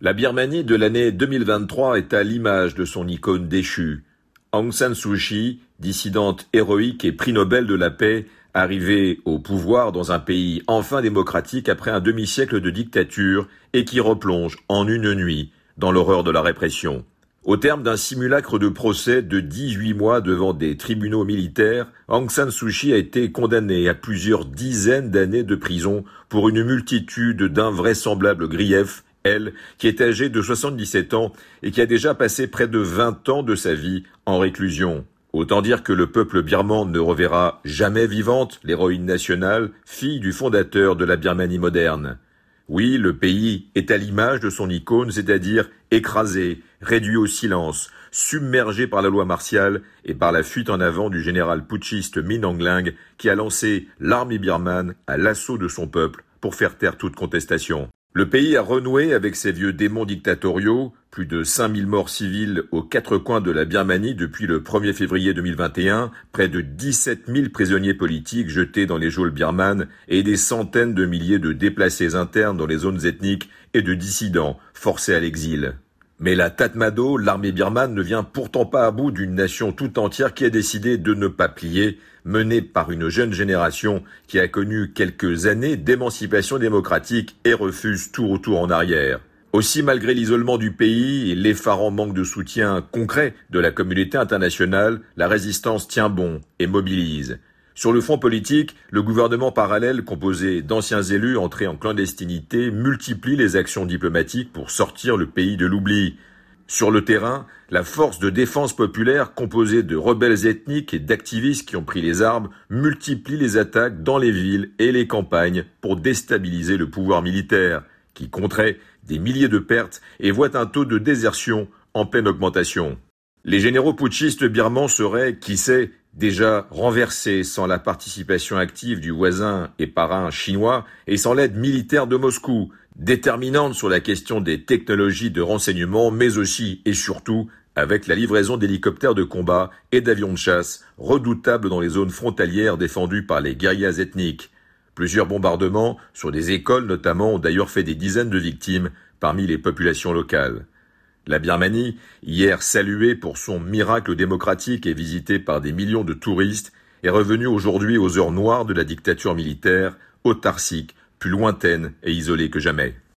La Birmanie de l'année 2023 est à l'image de son icône déchue. Aung San Suu Kyi, dissidente héroïque et prix Nobel de la paix, arrivée au pouvoir dans un pays enfin démocratique après un demi-siècle de dictature et qui replonge en une nuit dans l'horreur de la répression. Au terme d'un simulacre de procès de 18 mois devant des tribunaux militaires, Aung San Suu Kyi a été condamnée à plusieurs dizaines d'années de prison pour une multitude d'invraisemblables griefs elle, qui est âgée de 77 ans et qui a déjà passé près de 20 ans de sa vie en réclusion. Autant dire que le peuple birman ne reverra jamais vivante l'héroïne nationale, fille du fondateur de la Birmanie moderne. Oui, le pays est à l'image de son icône, c'est-à-dire écrasé, réduit au silence, submergé par la loi martiale et par la fuite en avant du général putschiste Min Aung Hlaing qui a lancé l'armée birmane à l'assaut de son peuple pour faire taire toute contestation. Le pays a renoué avec ses vieux démons dictatoriaux, plus de 5000 morts civils aux quatre coins de la Birmanie depuis le 1er février 2021, près de 17 000 prisonniers politiques jetés dans les geôles birmanes et des centaines de milliers de déplacés internes dans les zones ethniques et de dissidents forcés à l'exil. Mais la Tatmado, l'armée birmane, ne vient pourtant pas à bout d'une nation tout entière qui a décidé de ne pas plier, menée par une jeune génération qui a connu quelques années d'émancipation démocratique et refuse tout retour en arrière. Aussi, malgré l'isolement du pays et l'effarant manque de soutien concret de la communauté internationale, la résistance tient bon et mobilise. Sur le front politique, le gouvernement parallèle composé d'anciens élus entrés en clandestinité multiplie les actions diplomatiques pour sortir le pays de l'oubli. Sur le terrain, la force de défense populaire composée de rebelles ethniques et d'activistes qui ont pris les armes multiplie les attaques dans les villes et les campagnes pour déstabiliser le pouvoir militaire, qui compterait des milliers de pertes et voit un taux de désertion en pleine augmentation. Les généraux putschistes birmans seraient, qui sait, déjà renversés sans la participation active du voisin et parrain chinois et sans l'aide militaire de Moscou, déterminante sur la question des technologies de renseignement, mais aussi et surtout avec la livraison d'hélicoptères de combat et d'avions de chasse redoutables dans les zones frontalières défendues par les guérillas ethniques. Plusieurs bombardements sur des écoles notamment ont d'ailleurs fait des dizaines de victimes parmi les populations locales. La Birmanie, hier saluée pour son miracle démocratique et visitée par des millions de touristes, est revenue aujourd'hui aux heures noires de la dictature militaire, autarcique, plus lointaine et isolée que jamais.